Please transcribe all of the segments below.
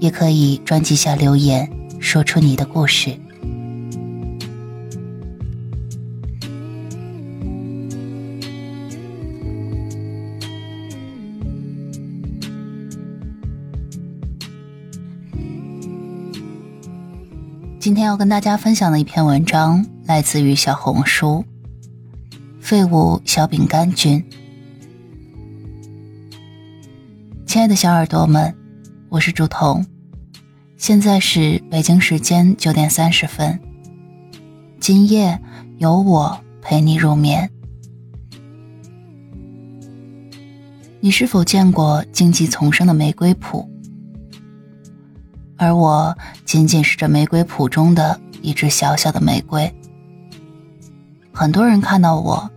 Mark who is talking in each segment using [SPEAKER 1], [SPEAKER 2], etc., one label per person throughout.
[SPEAKER 1] 也可以专辑下留言，说出你的故事。今天要跟大家分享的一篇文章，来自于小红书“废物小饼干君”。亲爱的小耳朵们。我是朱彤，现在是北京时间九点三十分。今夜有我陪你入眠。你是否见过荆棘丛生的玫瑰圃？而我仅仅是这玫瑰圃中的一只小小的玫瑰。很多人看到我，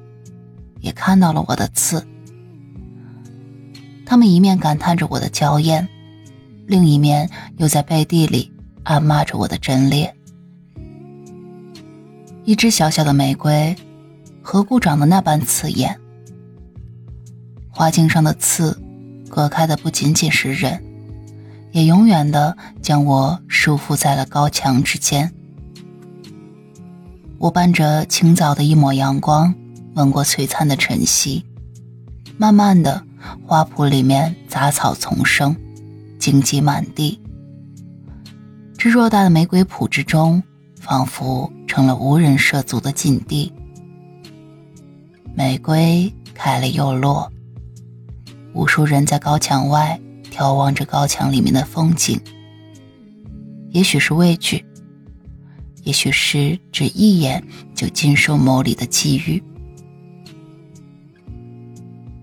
[SPEAKER 1] 也看到了我的刺，他们一面感叹着我的娇艳。另一面又在背地里暗骂着我的贞烈。一只小小的玫瑰，何故长得那般刺眼？花茎上的刺，隔开的不仅仅是人，也永远的将我束缚在了高墙之间。我伴着清早的一抹阳光，吻过璀璨的晨曦。慢慢的，花圃里面杂草丛生。荆棘满地，这偌大的玫瑰圃之中，仿佛成了无人涉足的禁地。玫瑰开了又落，无数人在高墙外眺望着高墙里面的风景。也许是畏惧，也许是只一眼就尽收眸里的机遇。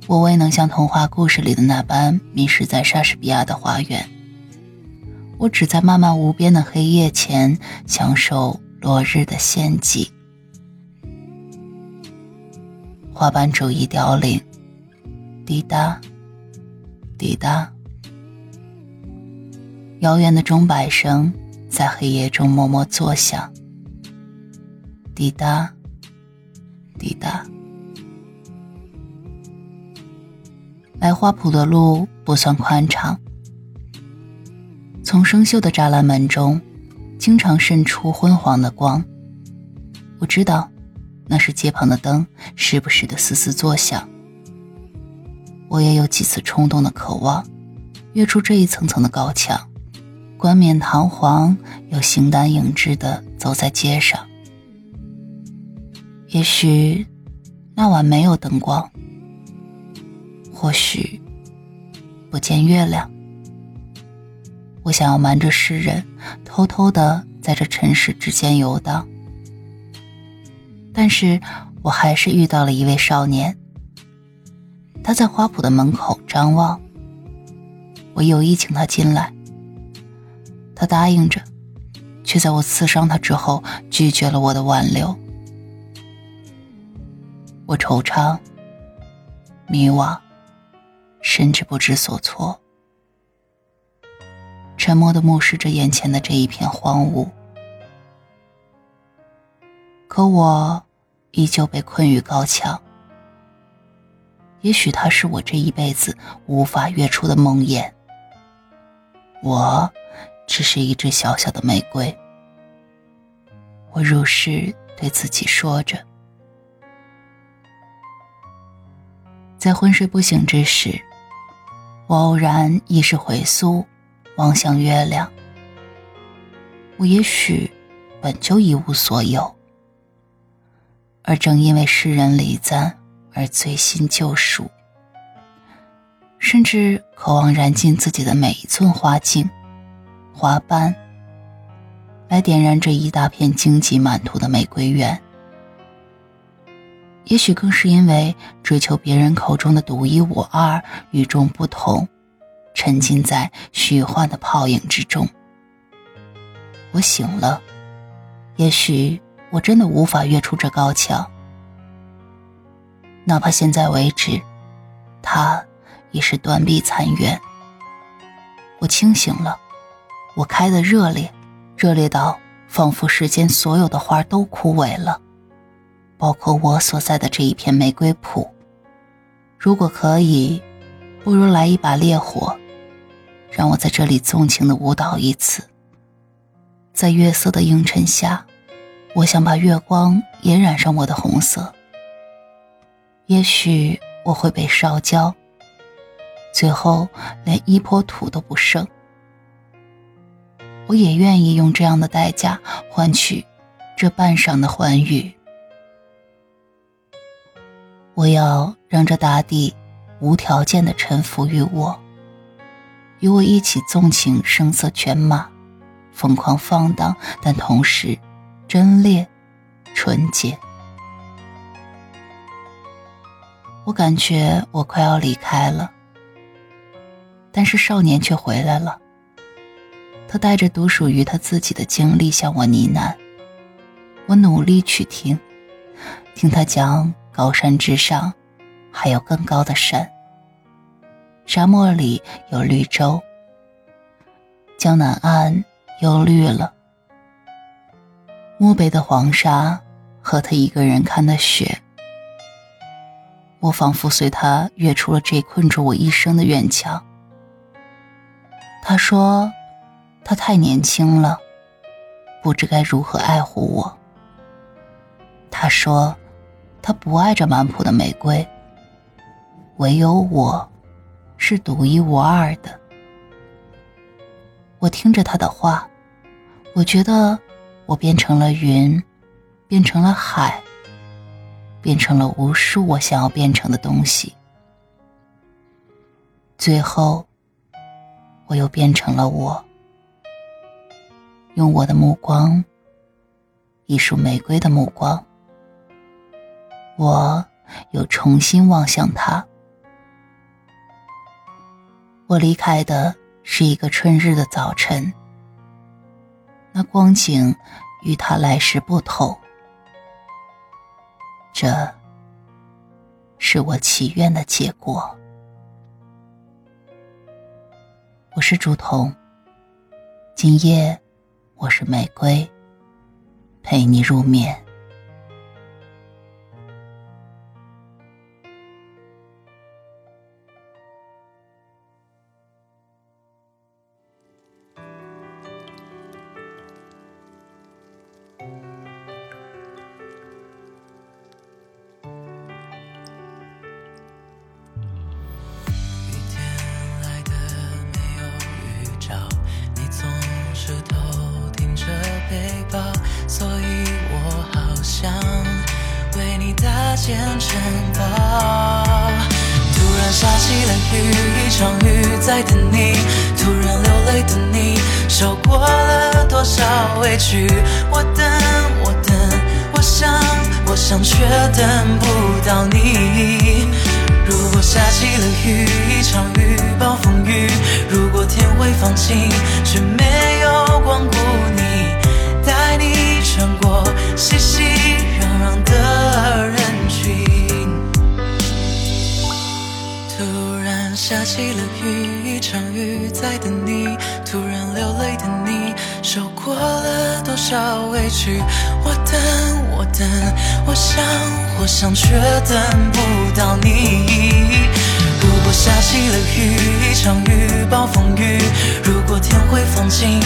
[SPEAKER 1] 我未能像童话故事里的那般迷失在莎士比亚的花园，我只在漫漫无边的黑夜前享受落日的献祭。花瓣逐一凋零，滴答，滴答，遥远的钟摆声在黑夜中默默作响，滴答，滴答。来花圃的路不算宽敞，从生锈的栅栏门中，经常渗出昏黄的光。我知道，那是街旁的灯时不时的嘶嘶作响。我也有几次冲动的渴望，跃出这一层层的高墙，冠冕堂皇又形单影只的走在街上。也许，那晚没有灯光。或许不见月亮，我想要瞒着世人，偷偷的在这尘世之间游荡。但是我还是遇到了一位少年，他在花圃的门口张望。我有意请他进来，他答应着，却在我刺伤他之后拒绝了我的挽留。我惆怅，迷惘。甚至不知所措，沉默的目视着眼前的这一片荒芜。可我依旧被困于高墙。也许它是我这一辈子无法跃出的梦魇。我只是一只小小的玫瑰。我如是对自己说着，在昏睡不醒之时。我偶然意识回溯，望向月亮。我也许本就一无所有，而正因为世人离赞而醉心救赎，甚至渴望燃尽自己的每一寸花茎、花瓣，来点燃这一大片荆棘满途的玫瑰园。也许更是因为追求别人口中的独一无二、与众不同，沉浸在虚幻的泡影之中，我醒了，也许我真的无法跃出这高墙。哪怕现在为止，他已是断壁残垣。我清醒了，我开的热烈，热烈到仿佛世间所有的花都枯萎了，包括我所在的这一片玫瑰圃。如果可以，不如来一把烈火，让我在这里纵情的舞蹈一次。在月色的映衬下，我想把月光也染上我的红色。也许我会被烧焦。最后连一坡土都不剩，我也愿意用这样的代价换取这半晌的欢愉。我要让这大地无条件的臣服于我，与我一起纵情声色犬马，疯狂放荡，但同时贞烈纯洁。我感觉我快要离开了。但是少年却回来了。他带着独属于他自己的经历向我呢喃，我努力去听，听他讲高山之上还有更高的山。沙漠里有绿洲，江南岸又绿了。漠北的黄沙和他一个人看的雪，我仿佛随他跃出了这困住我一生的院墙。他说：“他太年轻了，不知该如何爱护我。”他说：“他不爱这满谱的玫瑰，唯有我，是独一无二的。”我听着他的话，我觉得我变成了云，变成了海，变成了无数我想要变成的东西，最后。我又变成了我，用我的目光，一束玫瑰的目光，我又重新望向他。我离开的是一个春日的早晨，那光景与他来时不同，这是我祈愿的结果。我是竹筒，今夜我是玫瑰，陪你入眠。
[SPEAKER 2] 想为你搭建城堡。突然下起了雨，一场雨在等你。突然流泪的你，受过了多少委屈？我等，我等，我想，我想，却等不到你。如果下起了雨，一场雨暴风雨。如果天会放晴，却没有光顾你，带你穿过熙熙起了雨，一场雨在等你。突然流泪的你，受过了多少委屈？我等，我等，我想，我想，却等不到你。如果下起了雨，一场雨暴风雨。如果天会放晴，